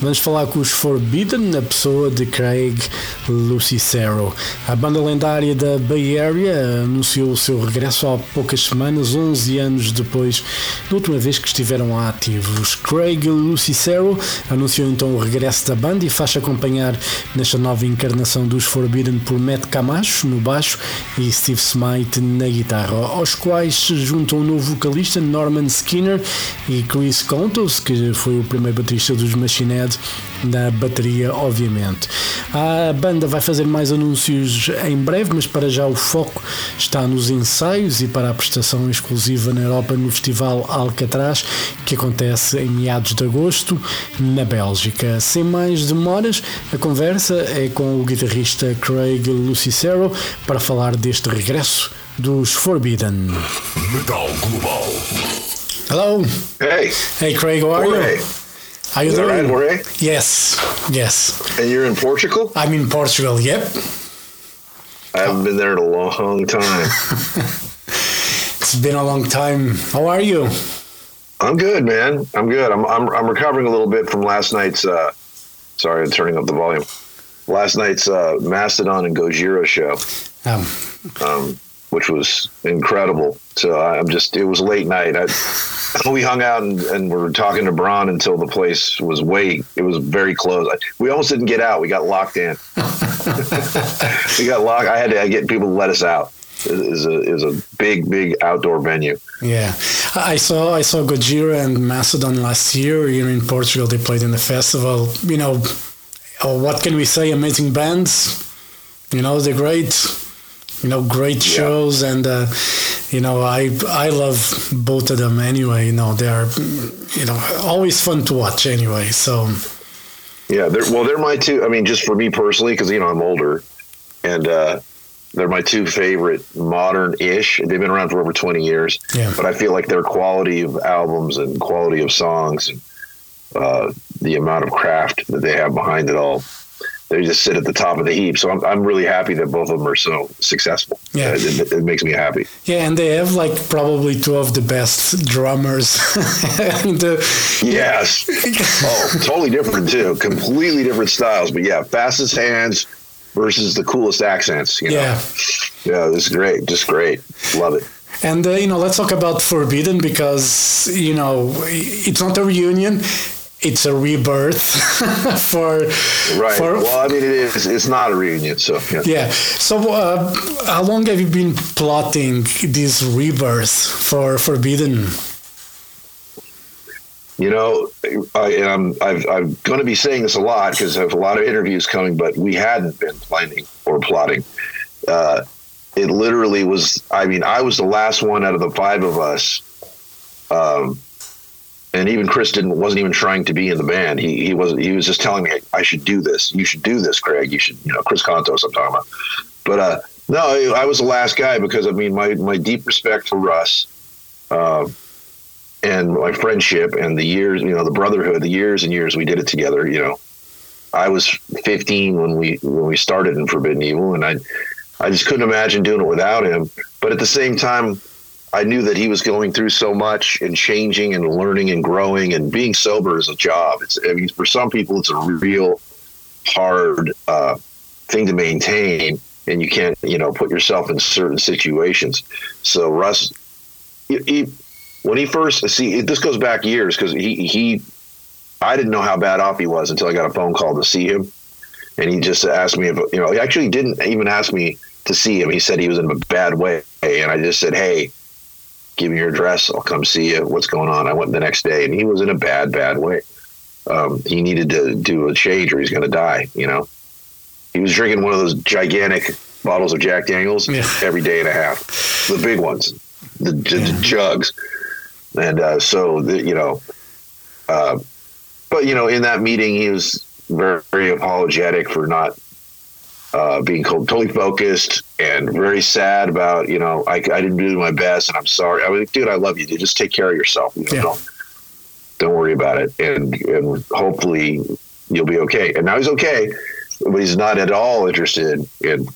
vamos falar com os Forbidden, na pessoa de Craig Lucicero. A banda lendária da Bay Area anunciou o seu regresso há poucas semanas, 11 anos depois da última vez que estiveram ativos. Craig Lucicero anunciou então o regresso da banda e faz acompanhar nesta nova encarnação dos Forbidden por Matt Camacho no baixo e Steve Smite na guitarra, aos quais se juntam o novo vocalista Norman Skinner e Chris Contos, que foi o primeiro baterista dos Machine Head, na bateria, obviamente. A banda vai fazer mais anúncios em breve, mas para já o foco está nos ensaios e para a prestação exclusiva na Europa no Festival Alcatraz, que acontece em meados de agosto, na Bélgica. Sem mais demoras, a conversa é com o guitarrista Craig Lucicero para falar deste regresso dos Forbidden. Metal Global. Hello. Hey. Hey, Craig, how are you? How you Is doing? right, Jorge? Yes, yes. And you're in Portugal? I'm in Portugal. Yep. I haven't been there in a long time. It's been a long time. How are you? I'm good, man. I'm good. I'm, I'm I'm recovering a little bit from last night's. Uh, sorry, I'm turning up the volume. Last night's uh, Mastodon and Gojira show, Um, um, which was incredible. So I'm just. It was late night. I, we hung out and, and were talking to Braun until the place was way. It was very close. I, we almost didn't get out. We got locked in. we got locked. I had to get people to let us out. Is a is a big big outdoor venue. yeah, I saw I saw Gojira and Mastodon last year here in Portugal. They played in the festival. You know, oh, what can we say? Amazing bands. You know, they're great. You know, great Yeah. shows, and uh, you know, I I love both of them. Anyway, you know, they are you know always fun to watch. Anyway, so Yeah, they're, well, they're my two. I mean, just for me personally, because you know I'm older, and uh, they're my two favorite modern-ish. They've been around for over 20 years, Yeah. but I feel like their quality of albums and quality of songs uh, the amount of craft that they have behind it all, they just sit at the top of the heap. So I'm, I'm really happy that both of them are so successful. Yeah. It, it makes me happy. Yeah, and they have like probably two of the best drummers the Yes. oh, totally different too. Completely different styles. But yeah, fastest hands versus the coolest accents. You know? yeah. Yeah, this is great. Just great. Love it. And uh, you know, let's talk about Forbidden because you know it's not a reunion; it's a rebirth for Right. For, well, I mean, it is. It's not a reunion. So yeah. yeah. So, uh, how long have you been plotting this rebirth for Forbidden? You know, I, and I'm I've, I'm going to be saying this a lot because I have a lot of interviews coming, but we hadn't been planning or plotting. Uh, it literally was. I mean, I was the last one out of the five of us. Um, and even Chris didn't wasn't even trying to be in the band. He he was he was just telling me I should do this. You should do this, Craig. You should you know Chris Kontos. I'm talking about. But uh, no, I was the last guy because I mean my my deep respect for Russ. Uh, and my friendship and the years, you know, the brotherhood, the years and years we did it together. You know, I was 15 when we when we started in Forbidden Evil, and I I just couldn't imagine doing it without him. But at the same time, I knew that he was going through so much and changing and learning and growing and being sober is a job. It's I mean, for some people, it's a real hard uh, thing to maintain, and you can't you know put yourself in certain situations. So Russ, he, he when he first see this goes back years because he he I didn't know how bad off he was until I got a phone call to see him, and he just asked me if you know he actually didn't even ask me to see him. He said he was in a bad way, and I just said, "Hey, give me your address. I'll come see you. What's going on?" I went the next day, and he was in a bad bad way. Um, he needed to do a change, or he's going to die. You know, he was drinking one of those gigantic bottles of Jack Daniels Yeah. every day and a half, the big ones, the, the, the jugs and uh, so the, you know, uh, but you know, in that meeting, he was very, very apologetic for not uh, being totally focused and very sad about you know I, I didn't do my best and I'm sorry. I was like, dude, I love you. Dude, just take care of yourself. You know, Yeah. don't don't worry about it, and and hopefully you'll be okay. And now he's okay. but he's not at all interested in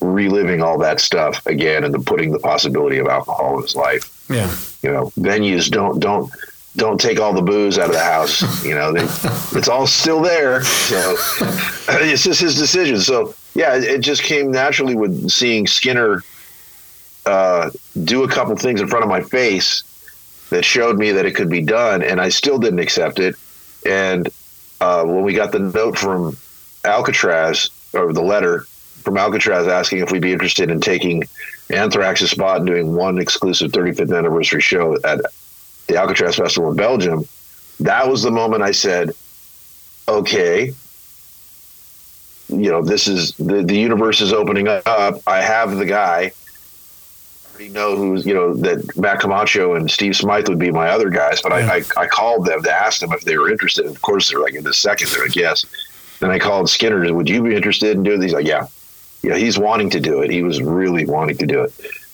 reliving all that stuff again and then putting the possibility of alcohol in his life. Yeah. You know, venues don't don't don't take all the booze out of the house. You know, they, it's all still there. So it's just his decision. So yeah, it, it just came naturally with seeing Skinner uh, do a couple things in front of my face that showed me that it could be done, and I still didn't accept it. And uh, when we got the note from Alcatraz or the letter from Alcatraz asking if we'd be interested in taking Anthrax's spot and doing one exclusive 35th anniversary show at the Alcatraz Festival in Belgium, that was the moment I said, okay, you know, this is the, the universe is opening up. I have the guy. I already know who's, you know, that Matt Camacho and Steve Smyth would be my other guys, but Yeah. I, I, I called them to ask them if they were interested. Of course, they're like in the second, they're like, yes. Then I called Skinner, would you be interested in doing this? He's like, yeah. Yeah, he's wanting to do it. He was really wanting to do it.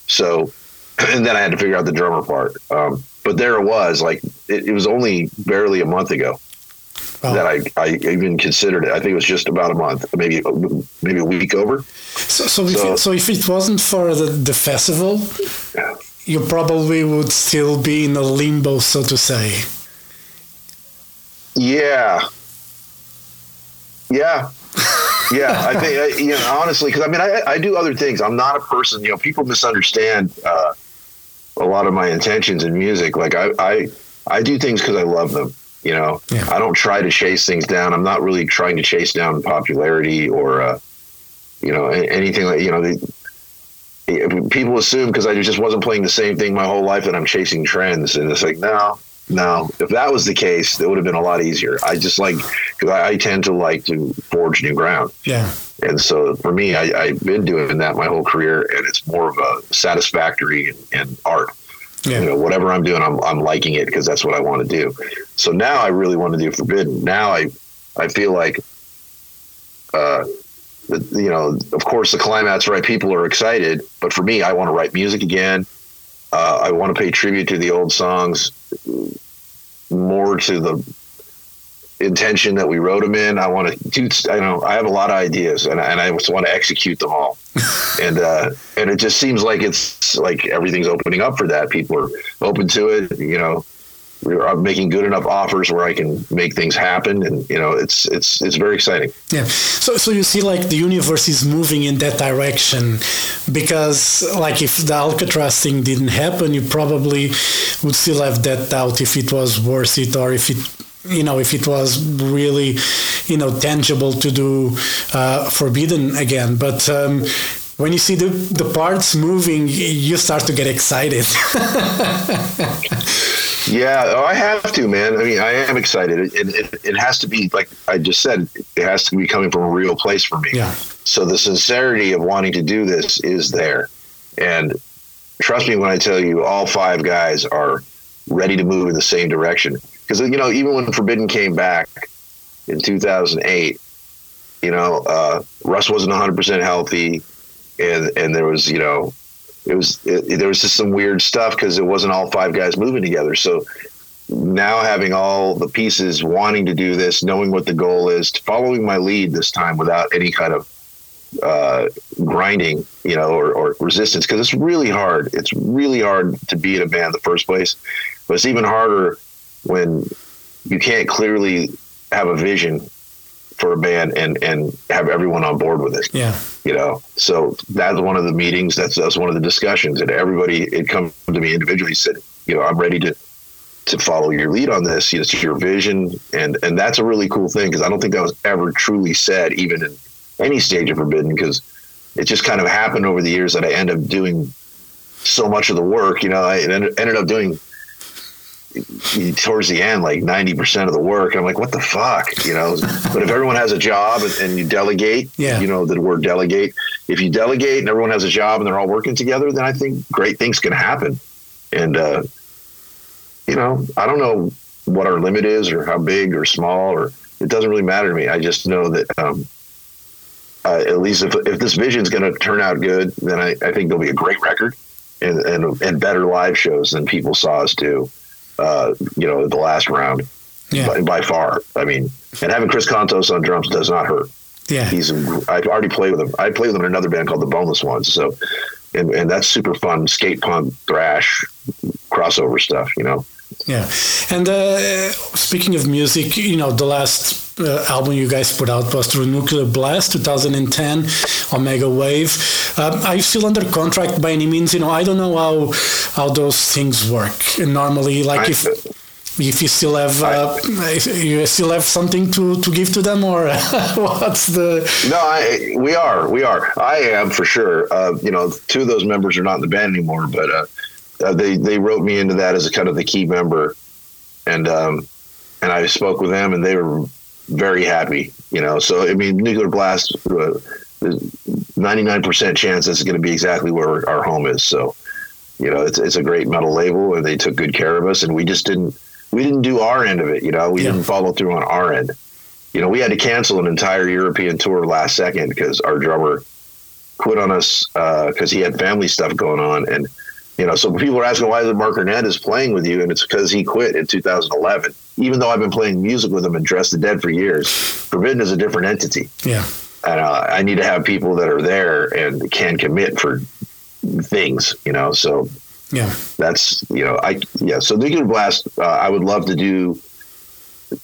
So, and then I had to figure out the drummer part. Um, but there it was. Like it, it was only barely a month ago Wow. that I, I even considered it. I think it was just about a month, maybe maybe a week over. So, so, if, So- it, so if it wasn't for the, the festival, you probably would still be in a limbo, so to say. Yeah, yeah, yeah. I think I, you know honestly, because I mean, I, I do other things. I'm not a person. You know, people misunderstand uh, a lot of my intentions in music. Like I I, I do things because I love them. You know, Yeah. I don't try to chase things down. I'm not really trying to chase down popularity or uh, you know anything like you know. The, people assume because I just wasn't playing the same thing my whole life that I'm chasing trends, and it's like no, no. If that was the case, it would have been a lot easier. I just like because I, I tend to like to forge new ground, Yeah. And so for me, I, I've been doing that my whole career, and it's more of a satisfactory and, and art. Yeah. You know, whatever I'm doing, I'm I'm liking it because that's what I want to do. So now I really want to do Forbidden. Now I I feel like, uh, the, you know, of course the climax, right? People are excited, but for me, I want to write music again. Uh, I want to pay tribute to the old songs, more to the intention that we wrote them in. I want to do. I know I have a lot of ideas, and, and I just want to execute them all. and uh, and it just seems like it's like everything's opening up for that. People are open to it. You know, we're making good enough offers where I can make things happen, and you know, it's it's it's very exciting. Yeah. So, so you see, like the universe is moving in that direction, because, like, if the Alcatraz thing didn't happen, you probably would still have that doubt if it was worth it or if it, you know, if it was really, you know, tangible to do uh, Forbidden again. But um, when you see the the parts moving, you start to get excited. Yeah, oh, I have to, man. I mean, I am excited. It, it, it has to be like I just said. It has to be coming from a real place for me. yeah. So the sincerity of wanting to do this is there, and trust me when I tell you, all five guys are ready to move in the same direction. Because you know, even when Forbidden came back in 2008, you know, uh, Russ wasn't 100 percent healthy, and and there was you know, it was it, there was just some weird stuff because it wasn't all five guys moving together. So now having all the pieces wanting to do this, knowing what the goal is, following my lead this time without any kind of uh, grinding, you know, or, or resistance, because it's really hard. It's really hard to be in a band in the first place, but it's even harder when you can't clearly have a vision for a band and and have everyone on board with it Yeah. you know so that's one of the meetings that's that's one of the discussions and everybody it come to me individually said you know i'm ready to to follow your lead on this it's your vision and and that's a really cool thing because i don't think that was ever truly said even in any stage of forbidden because it just kind of happened over the years that i end up doing so much of the work you know i ended ended up doing towards the end like 90% of the work i'm like what the fuck you know? But if everyone has a job and, and you delegate Yeah. you know the word delegate if you delegate and everyone has a job and they're all working together then i think great things can happen. And uh you know i don't know what our limit is or how big or small or it doesn't really matter to me. I just know that um uh, at least if, if this vision is going to turn out good then I, I think there'll be a great record and, and and better live shows than people saw us do uh, you know, the last round Yeah. by, by far. I mean, and having Chris Kontos on drums does not hurt. Yeah. He's I've already played with him. I played with him in another band called the Boneless Ones. So, and, and that's super fun skate punk thrash crossover stuff. You know. Yeah, and uh, speaking of music, you know, the last uh, album you guys put out was through Nuclear Blast 2010, Omega Wave. Uh, are you still under contract by any means? You know, I don't know how how those things work. And normally, like I, if if you still have uh, you still have something to, to give to them or what's the no I, we are we are i am for sure uh, you know two of those members are not in the band anymore but uh, uh, they they wrote me into that as a kind of the key member and um, and i spoke with them and they were very happy you know so i mean nuclear blast 99% chance this is going to be exactly where our home is so you know it's, it's a great metal label and they took good care of us and we just didn't we didn't do our end of it. You know, we yeah. didn't follow through on our end. You know, we had to cancel an entire European tour last second because our drummer quit on us because uh, he had family stuff going on. And, you know, so people are asking why the Mark Hernandez playing with you, and it's because he quit in 2011. Even though I've been playing music with him and Dress the Dead for years, Forbidden is a different entity. Yeah. And uh, I need to have people that are there and can commit for things, you know. So yeah, that's you know I yeah. So Nuclear Blast, uh, I would love to do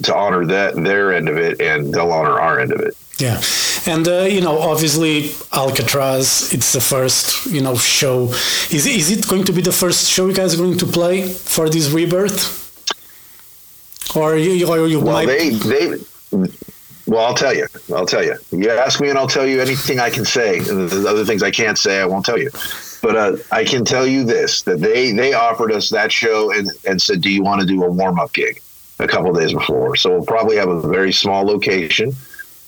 to honor that their end of it, and they'll honor our end of it. Yeah, and uh, you know, obviously Alcatraz. It's the first you know show. Is is it going to be the first show you guys are going to play for this rebirth? Or you, or you well, might... they they. Well, I'll tell you. I'll tell you. You ask me, and I'll tell you anything I can say. And the other things I can't say, I won't tell you. But uh, I can tell you this: that they they offered us that show and, and said, "Do you want to do a warm up gig?" A couple days before, so we'll probably have a very small location,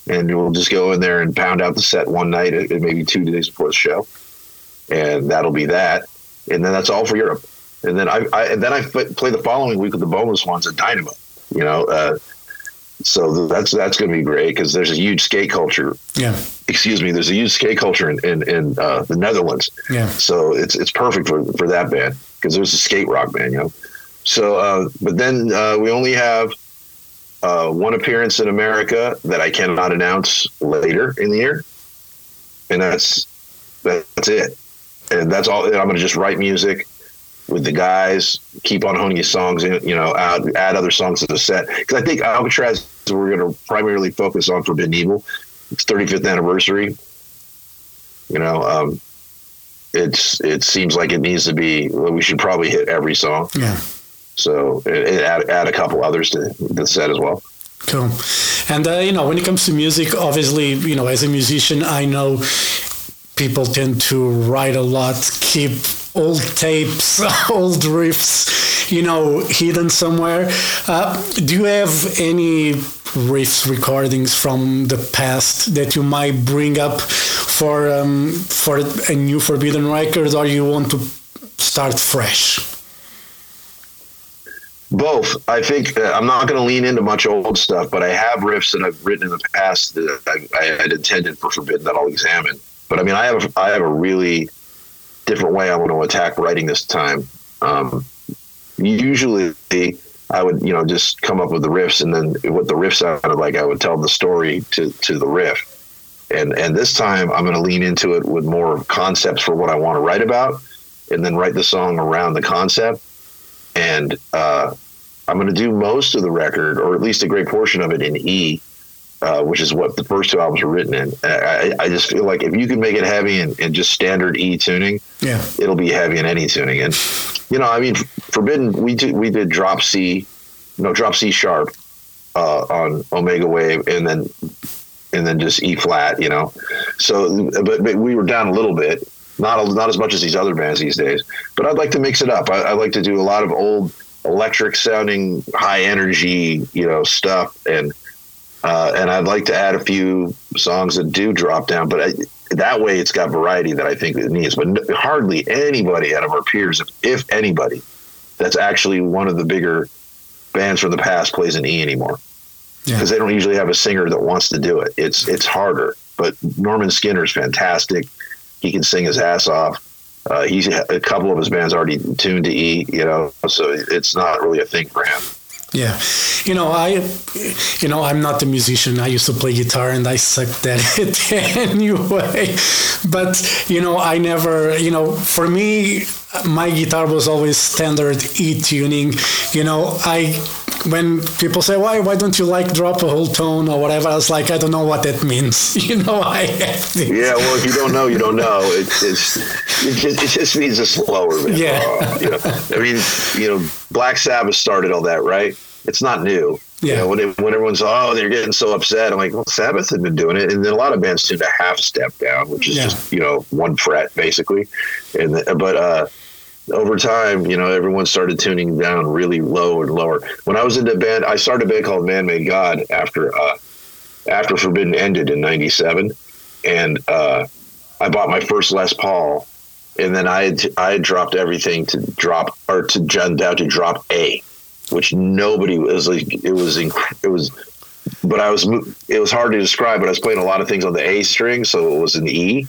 and we'll just go in there and pound out the set one night, uh, maybe two days before the show, and that'll be that. And then that's all for Europe. And then I, I then I play the following week with the boneless ones at Dynamo. You know, uh, so that's that's going to be great because there's a huge skate culture. Yeah. Excuse me. There's a huge skate culture in in, in uh, the Netherlands. Yeah. So it's it's perfect for for that band because there's a skate rock band, you know. So, uh, but then uh, we only have uh, one appearance in America that I cannot announce later in the year, and that's that's it. And that's all. I'm going to just write music with the guys, keep on honing his songs, you know, add, add other songs to the set. Because I think Alcatraz we're going to primarily focus on Forbidden Evil. It's 35th anniversary. You know, um, it's it seems like it needs to be. Well, we should probably hit every song. Yeah. So add add a couple others to the set as well. Cool. And uh, you know, when it comes to music, obviously, you know, as a musician, I know people tend to write a lot, keep old tapes, old riffs, you know, hidden somewhere. Uh, do you have any riffs recordings from the past that you might bring up for um, for a new Forbidden record, or you want to start fresh? Both. I think uh, I'm not going to lean into much old stuff, but I have riffs that I've written in the past that I, I had intended for Forbidden that I'll examine. But I mean, I have I have a really different way I want to attack writing this time. Um, usually, I would you know just come up with the riffs, and then what the riff sounded like, I would tell the story to to the riff. And and this time, I'm going to lean into it with more concepts for what I want to write about, and then write the song around the concept. And uh, I'm going to do most of the record, or at least a great portion of it, in E uh, which is what the first two albums were written in. I, I just feel like if you can make it heavy and, in just standard E tuning, yeah, it'll be heavy in any tuning. And you know, I mean, Forbidden, we did we did drop C, no drop C sharp uh, on Omega Wave, and then and then just E flat. You know, so but, but we were down a little bit. Not, not as much as these other bands these days, but I'd like to mix it up. I, I like to do a lot of old electric sounding, high energy, you know, stuff, and uh, and I'd like to add a few songs that do drop down, but I, that way it's got variety that I think it needs. But hardly anybody out of our peers, if, if anybody, that's actually one of the bigger bands from the past plays an E anymore because yeah. they don't usually have a singer that wants to do it. It's it's harder. But Norman Skinner is fantastic. He can sing his ass off. Uh, he's a couple of his bands already tuned to E, you know, so it's not really a thing for him. Yeah, you know, I, you know, I'm not a musician. I used to play guitar and I sucked at it anyway. But you know, I never, you know, for me, my guitar was always standard E tuning. You know, I when people say why why don't you like drop a whole tone or whatever, I was like I don't know what that means. You know, I have. Yeah, well, if you don't know, you don't know. It, it's it just, it just means a slower. Man. Yeah. Uh, you know, I mean, you know, Black Sabbath started all that, right? It's not new. Yeah. You know, when, it, when everyone's oh they're getting so upset, I'm like, well, Sabbath had been doing it, and then a lot of bands took a half step down, which is Yeah. just you know one fret basically, and the, but uh, over time, you know, everyone started tuning down really low and lower. When I was in the band, I started a band called Man Made God after uh, after Forbidden ended in '97, and uh, I bought my first Les Paul, and then I had I had dropped everything to drop or to down down to drop A, which nobody was like it was inc- it was. But I was it was hard to describe. But I was playing a lot of things on the A string, so it was an E,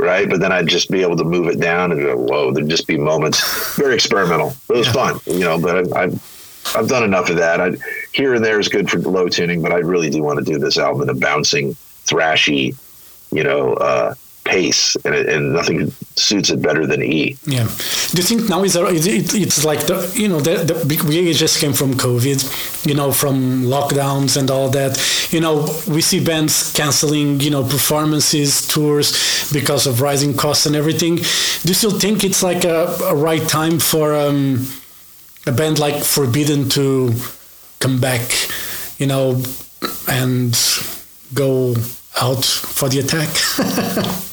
right? But then I'd just be able to move it down and go, whoa, there'd just be moments. Very experimental. It was Yeah. fun, you know. But I, I've I've done enough of that. I, here and there is good for low tuning, but I really do want to do this album in a bouncing, thrashy, you know, uh, pace, and, it, and nothing suits it better than E. Yeah. Do you think now is a, it, it, it's like the you know the, the big we just came from COVID, you know, from lockdowns and all that. You know, we see bands canceling you know performances, tours because of rising costs and everything. Do you still think it's like a, a right time for um, a band like Forbidden to come back, you know, and go out for the attack?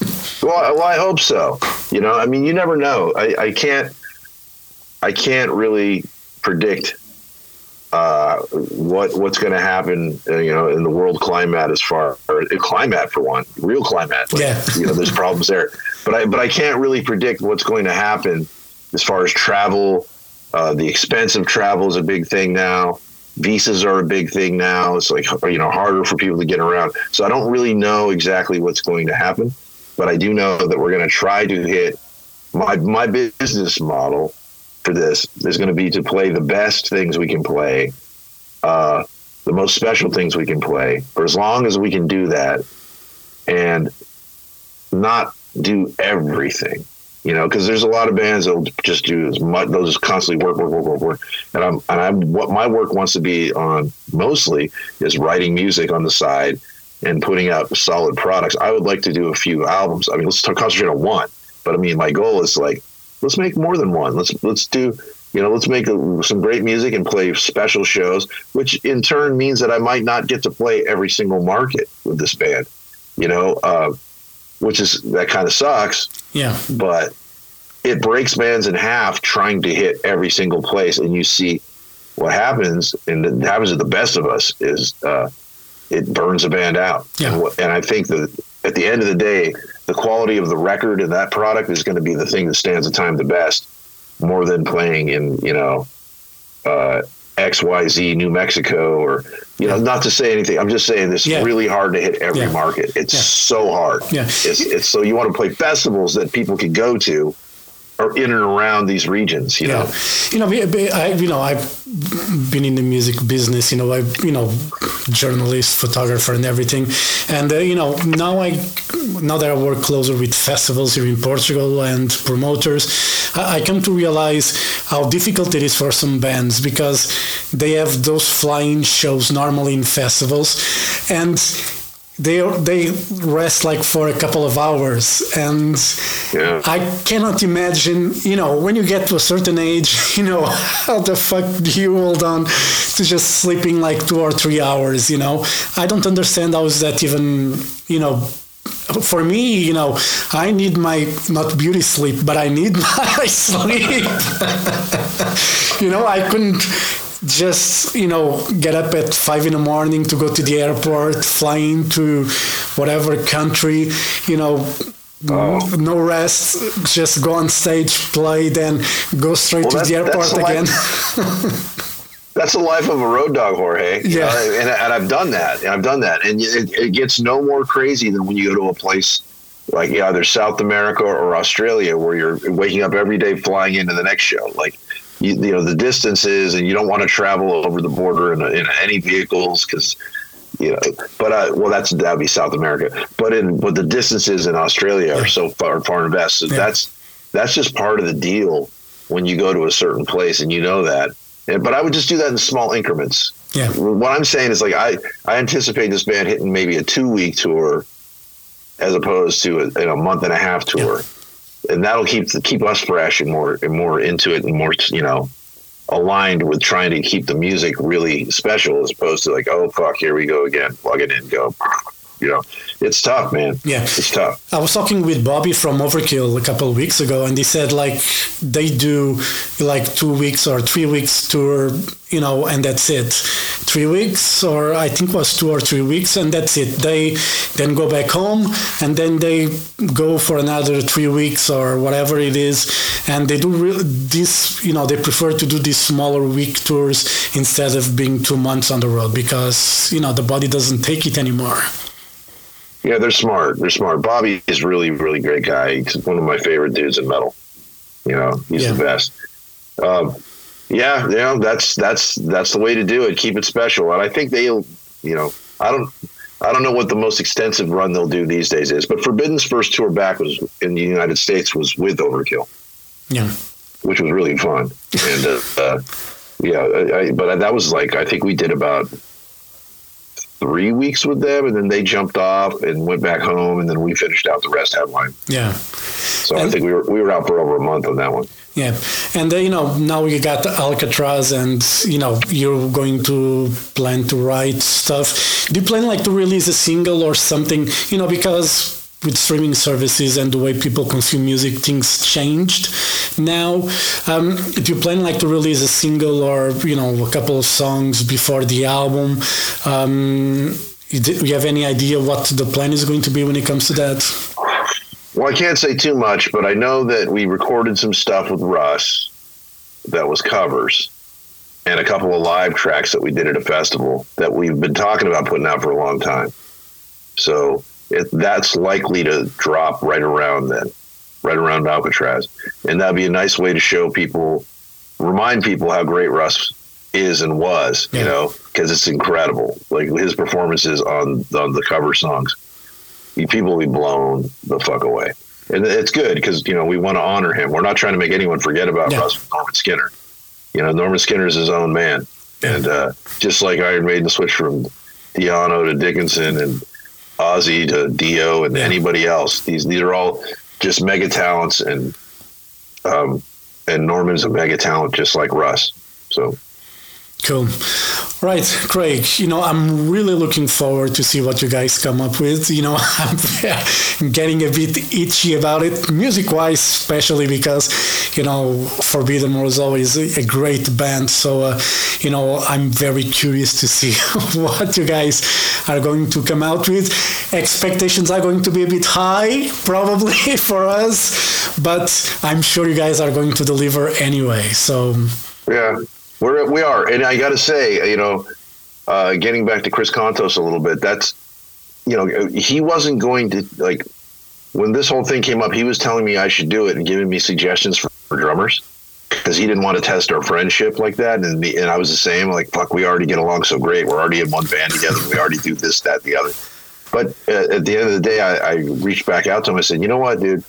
Well, I- well, I hope so. You know, I mean, you never know. I, I can't, I can't really predict uh, what what's going to happen. Uh, you know, in the world climate as far or uh, climate for one, real climate. Like, Yeah. You know, there's problems there, but I but I can't really predict what's going to happen as far as travel. Uh, the expense of travel is a big thing now. Visas are a big thing now. It's like you know harder for people to get around. So I don't really know exactly what's going to happen but I do know that we're going to try to hit my my business model for this is going to be to play the best things we can play, uh, the most special things we can play for as long as we can do that, and not do everything. You know, because there's a lot of bands that'll just do as much. They'll just constantly work, work, work, work, work. And I'm, and I'm. What my work wants to be on mostly is writing music on the side and putting out solid products. I would like to do a few albums. I mean, let's concentrate on one. But I mean, my goal is like, let's make more than one. Let's let's do, you know, let's make a, some great music and play special shows, which in turn means that I might not get to play every single market with this band. You know, uh, which is that kind of sucks, yeah. but it breaks bands in half trying to hit every single place, and you see what happens, and it happens to the best of us is. Uh, it burns a band out. Yeah. And, what- and I think that at the end of the day, the quality of the record and that product is going to be the thing that stands the time the best, more than playing in you know uh, X Y Z New Mexico or you know. Not to say anything, I'm just saying this Yeah. is really hard to hit every Yeah. market. It's Yeah. so hard. Yeah. It's, it's so you want to play festivals that people can go to. Or in and around these regions, you know. You know, I, you know, I've been in the music business. You know, I, you know, journalist, photographer, and everything. And uh, you know, now I, now that I work closer with festivals here in Portugal and promoters, I, I come to realize how difficult it is for some bands because they have those flying shows normally in festivals, and they they rest like for a couple of hours and Yeah. I cannot imagine, you know, when you get to a certain age, you know, how the fuck do you hold on to just sleeping like two or three hours, you know? I don't understand how is that even, you know, for me, you know, I need my not beauty sleep, but I need my sleep. you know, I couldn't just you know get up at five in the morning to go to the airport, fly into whatever country, you know. No rest, just go on stage, play, then go straight Well, to that- the airport again. That's the life of a road dog, Jorge. you Yeah. know, and, and I've done that. And I've done that. And it, it gets no more crazy than when you go to a place like either South America or Australia where you're waking up every day flying into the next show. Like you, you know the distances, and you don't want to travel over the border in, in any vehicles because you know. But uh, well, that's that'd be South America. But in but the distances in Australia are so far far and vast. So Yeah. that's that's just part of the deal when you go to a certain place, and you know that. And, but I would just do that in small increments. Yeah. What I'm saying is like I I anticipate this band hitting maybe a two week tour as opposed to a, a month and a half tour, and that'll keep keep us fresh and more and more into it and more you know aligned with trying to keep the music really special as opposed to like oh fuck here we go again. Plug it in go you know it's tough man Yeah. it's tough I was talking with Bobby from Overkill a couple of weeks ago, and he said like they do like two weeks or three weeks tour, you know, and that's it. Three weeks, or I think it was two or three weeks, and that's it. They then go back home, and then they go for another three weeks or whatever it is, and they do re- this. You know, they prefer to do these smaller week tours instead of being two months on the road because you know the body doesn't take it anymore. Yeah they're smart they're smart bobby is really really great guy he's one of my favorite dudes in metal you know he's Yeah. the best um, yeah you know that's that's that's the way to do it keep it special and i think they'll you know i don't I don't know what the most extensive run they'll do these days is, but Forbidden's first tour back was in the United States was with Overkill. Yeah. which was really fun. And uh, uh, yeah, I, I, but that was like I think we did about three weeks with them, and then they jumped off and went back home, and then we finished out the rest headline. Yeah. So I think we were we were out for over a month on that one. Yeah, and uh, you know now you got Alcatraz, and you know you're going to plan to write stuff. Do you plan like to release a single or something? You know because with streaming services and the way people consume music, things changed. Now, um, do you plan like to release a single or you know a couple of songs before the album? Um, do you have any idea what the plan is going to be when it comes to that? Well, I can't say too much, but I know that we recorded some stuff with Russ that was covers and a couple of live tracks that we did at a festival that we've been talking about putting out for a long time. So it, that's likely to drop right around then, right around Alcatraz. And that'd be a nice way to show people, remind people how great Russ is and was, Yeah. you know, because it's incredible. Like his performances on, on the cover songs people will be blown the fuck away. And it's good because, you know, we want to honor him. We're not trying to make anyone forget about Yeah. Russ Norman Skinner. You know, Norman Skinner is his own man. And uh, just like Iron Maiden switched from Di'Anno to Dickinson and Ozzy to Dio and Yeah. anybody else, these these are all just mega talents and um, and Norman's a mega talent just like Russ. So Cool. Right, Craig, you know, I'm really looking forward to see what you guys come up with. You know, I'm getting a bit itchy about it, music wise, especially because, you know, Forbidden was always a, a great band. So, uh, you know, I'm very curious to see what you guys are going to come out with. Expectations are going to be a bit high, probably, for us, but I'm sure you guys are going to deliver anyway. So, Yeah, we're we are, and I got to say, you know, uh, getting back to Chris Kontos a little bit, that's you know, he wasn't going to like when this whole thing came up. He was telling me I should do it and giving me suggestions for, for drummers because he didn't want to test our friendship like that, and me, and I was the same. Like, fuck, we already get along so great. We're already in one band together. We already do this, that, the other. But uh, at the end of the day, I, I reached back out to him. I said, you know what, dude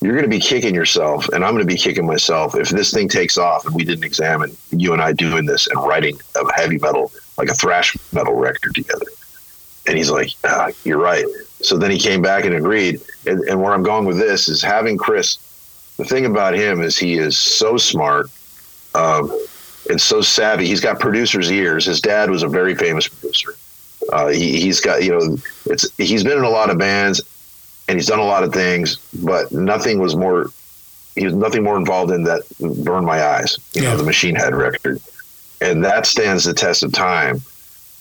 you're going to be kicking yourself and I'm going to be kicking myself if this thing takes off and we didn't examine you and I doing this and writing a heavy metal, like a thrash metal record together. And he's like, ah, you're right. So then he came back and agreed. And, and where I'm going with this is having Chris, the thing about him is he is so smart um, and so savvy. He's got producer's ears. His dad was a very famous producer. Uh, he, he's got, you know, it's, he's been in a lot of bands and he's done a lot of things, but nothing was more. He was nothing more involved in that burned my eyes. You Yeah. know, the Machine Head record, and that stands the test of time.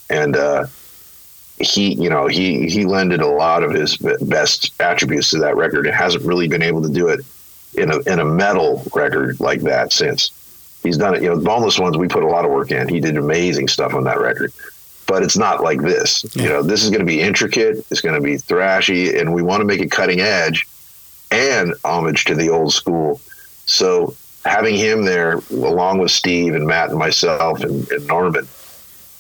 And uh, he, you know, he he lended a lot of his best attributes to that record. and hasn't really been able to do it in a in a metal record like that since. He's done it. You know, Boneless Ones. We put a lot of work in. He did amazing stuff on that record but it's not like this. You know, this is going to be intricate. It's going to be thrashy, and we want to make it cutting edge and homage to the old school. So having him there along with Steve and Matt and myself and, and Norman,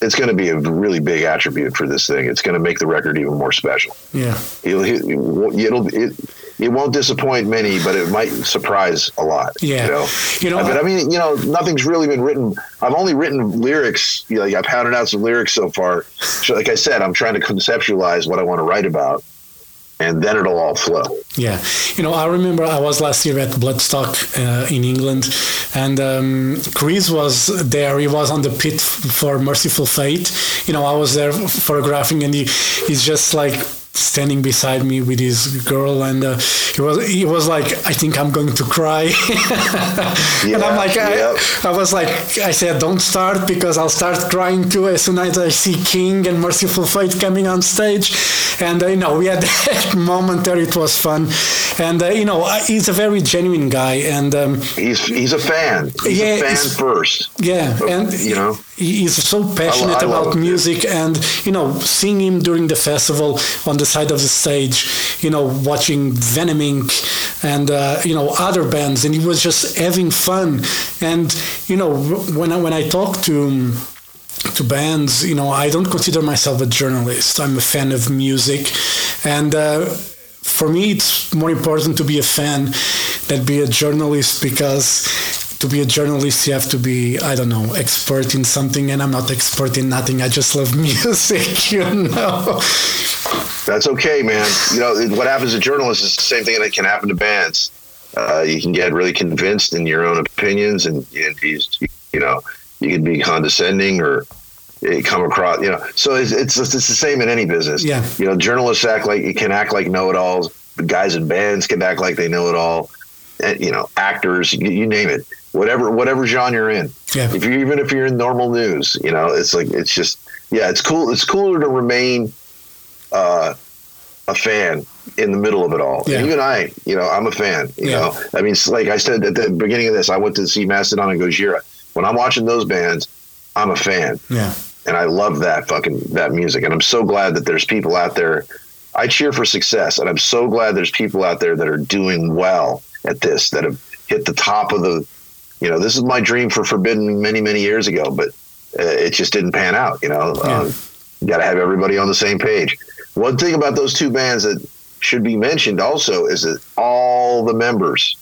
it's going to be a really big attribute for this thing. It's going to make the record even more special. Yeah, it'll it'll it, it won't disappoint many, but it might surprise a lot. Yeah, you know, you know. But I mean, you know, nothing's really been written. I've only written lyrics. You know, like I've pounded out some lyrics so far. So, like I said, I'm trying to conceptualize what I want to write about and then it'll all flow. Yeah, you know, I remember I was last year at Bloodstock uh, in England, and um, Chris was there. He was on the pit for Mercyful Fate. You know, I was there photographing, and he, he's just like standing beside me with his girl, and uh, he was he was like, I think I'm going to cry, yeah, and I'm like, I, I, was like, I said, don't start because I'll start crying too as soon as I see King and Mercyful Fate coming on stage, and uh, you know, we had that moment there. It was fun, and uh, you know, he's a very genuine guy, and um, he's he's a fan. He's yeah, a fan first. Yeah, and you know he's so passionate I, I about music and you know seeing him during the festival on the side of the stage you know watching venom inc and uh, you know other bands and he was just having fun and you know when I, when I talk to to bands you know I don't consider myself a journalist. I'm a fan of music. And uh, for me it's more important to be a fan than be a journalist because to be a journalist you have to be i don't know expert in something. And i'm not expert in nothing. I just love music you know? That's okay man. You know what happens to journalists is the same thing that can happen to bands. Uh, you can get really convinced in your own opinions and, and you, you know you can be condescending or come across you know so it's, it's it's the same in any business yeah you know journalists act like you can act like know-it-alls the guys in bands can act like they know it all and, you know actors you, you name it whatever whatever genre you're in. Yeah. If you even if you're in normal news, you know, it's like it's just yeah, it's cool. It's cooler to remain uh, a fan in the middle of it all. Yeah. even I, you know, I'm a fan. You yeah. know, I mean, like I said at the beginning of this, I went to see Mastodon and Gojira. When I'm watching those bands, I'm a fan. Yeah. And I love that fucking that music, and I'm so glad that there's people out there. I cheer for success, and I'm so glad there's people out there that are doing well at this, that have hit the top of the you know, this is my dream for Forbidden many, many years ago, but uh, it just didn't pan out. You know, yeah. um, you got to have everybody on the same page. One thing about those two bands that should be mentioned also is that all the members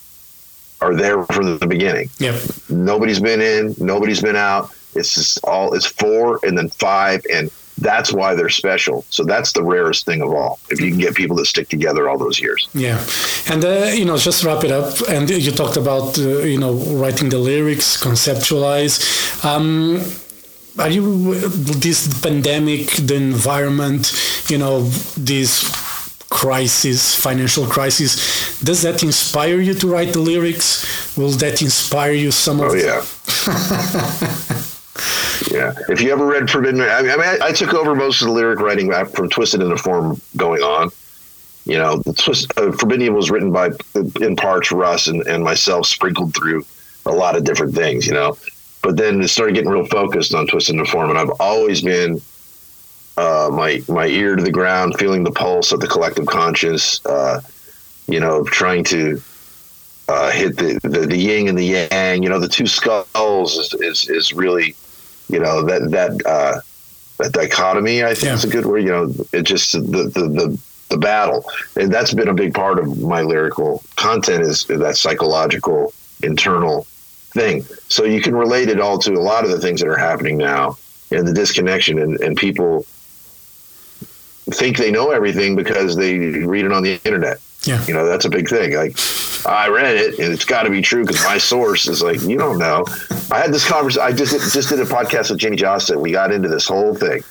are there from the beginning. Yep. Nobody's been in, nobody's been out. It's just all it's four and then five and that's why they're special. So that's the rarest thing of all. If you can get people that stick together all those years. Yeah, and uh, you know, just wrap it up. And you talked about uh, you know writing the lyrics, conceptualize. Um, are you this pandemic, the environment, you know, this crisis, financial crisis? Does that inspire you to write the lyrics? Will that inspire you some of? Oh yeah. Yeah. If you ever read Forbidden, I mean, I, I, took over most of the lyric writing from Twisted in the Form going on. You know, Twist, uh, Forbidden was written by, in parts, Russ and, and myself, sprinkled through a lot of different things, you know. But then it started getting real focused on Twisted in the Form, and I've always been uh, my my ear to the ground, feeling the pulse of the collective conscience. Uh, you know, trying to uh, hit the, the, the yin and the yang. You know, the two skulls is is, is really you know that that uh, that dichotomy. I think yeah. is a good word. You know, it just the, the the the battle, and that's been a big part of my lyrical content is that psychological internal thing. So you can relate it all to a lot of the things that are happening now and the disconnection and, and people think they know everything because they read it on the internet. Yeah. You know, that's a big thing. Like I read it and it's got to be true because my source is like, you don't know. I had this conversation. I just just did a podcast with Jenny Johnson. We got into this whole thing,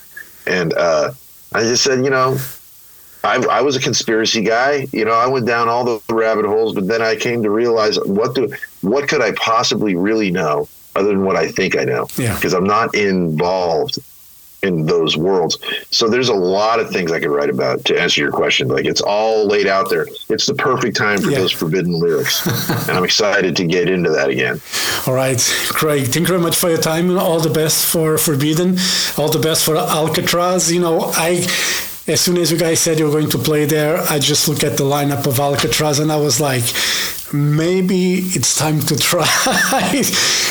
and uh, I just said, you know, I, I was a conspiracy guy. You know, I went down all the rabbit holes, but then I came to realize what do what could I possibly really know other than what I think I know? Yeah, because I'm not involved in those worlds. So there's a lot of things I could write about to answer your question. Like it's all laid out there. It's the perfect time for yeah. those forbidden lyrics. and I'm excited to get into that again. All right, Craig, thank you very much for your time. And all the best for Forbidden. All the best for Alcatraz. You know, I as soon as you guys said you were going to play there, I just looked at the lineup of Alcatraz and I was like, maybe it's time to try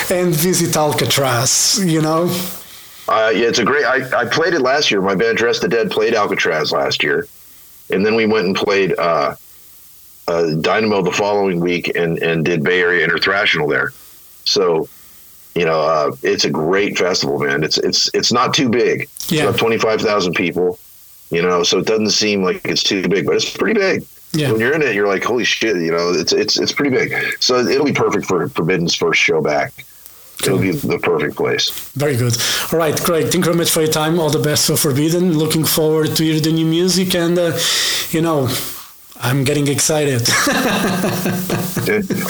and visit Alcatraz, you know? Uh, yeah, it's a great. I, I played it last year. My band Dress the Dead played Alcatraz last year, and then we went and played uh, uh, Dynamo the following week and and did Bay Area Interthrational there. So, you know, uh, it's a great festival, man. It's it's it's not too big. Yeah. Twenty five thousand people. You know, so it doesn't seem like it's too big, but it's pretty big. Yeah. When you're in it, you're like, holy shit! You know, it's it's it's pretty big. So it'll be perfect for Forbidden's first show back. It'll be the perfect place. Very good. All right, Craig, thank you very much for your time. All the best for Forbidden. Looking forward to hear the new music. And, uh, you know, I'm getting excited.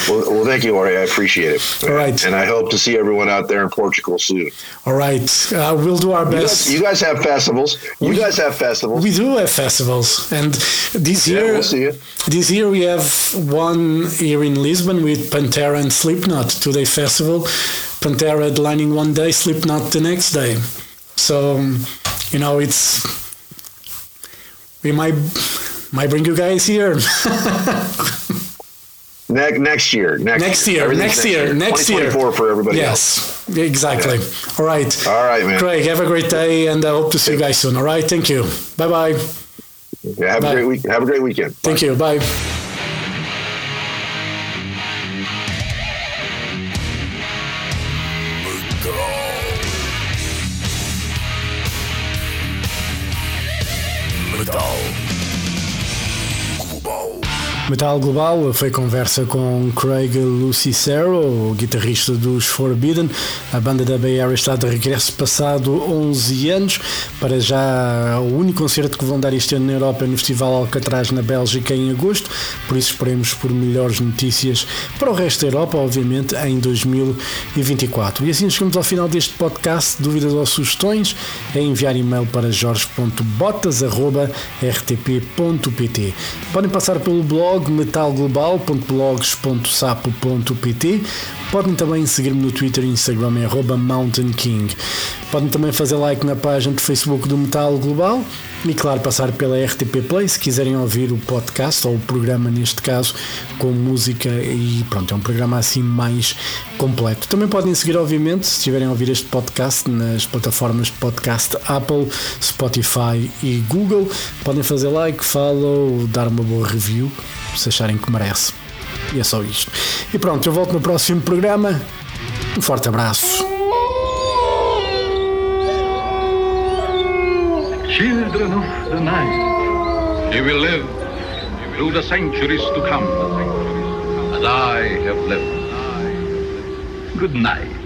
Well, well, thank you, Ori. I appreciate it. All right. And I hope to see everyone out there in Portugal soon. All right, uh, we'll do our You best. guys, you guys have festivals. You We- guys have festivals. we do have festivals, and this yeah, year, we'll you. this year we have one here in Lisbon with Pantera and Slipknot two-day festival. Pantera headlining one day, Slipknot the next day. So, um, you know, it's we might might bring you guys here. Ne- next year. Next, next year, Everything's next year, next year. for everybody else. Yes, exactly. All right. All right, man. Craig, have a great day, and I hope to see you guys soon. All right, thank you. Bye bye. Yeah, have Bye. a great week. Have a great weekend. Thank you. Bye. Metal Global foi conversa com Craig Lucicero, o guitarrista dos Forbidden. A banda da Bay Area está de regresso passado 11 anos. Para já, o único concerto que vão dar este ano na Europa é no Festival Alcatraz na Bélgica em agosto. Por isso, esperemos por melhores notícias para o resto da Europa, obviamente, em 2024. E assim chegamos ao final deste podcast. Dúvidas ou sugestões? É enviar e-mail para jorge.botas.rtp.pt. Podem passar pelo blog metalglobal.blogs.sapo.pt Podem também seguir-me no Twitter e Instagram em arroba Mountain King. Podem também fazer like na página do Facebook do Metal Global e, claro, passar pela RTP Play se quiserem ouvir o podcast ou o programa, neste caso, com música e pronto, é um programa assim mais completo. Também podem seguir, obviamente, se estiverem a ouvir este podcast nas plataformas de podcast Apple, Spotify e Google. Podem fazer like, follow, dar uma boa review se acharem que merece. E é só isto. E pronto, eu volto no próximo programa. Um forte abraço. Children of the night, you will live through the centuries to come, as I have lived. Good night.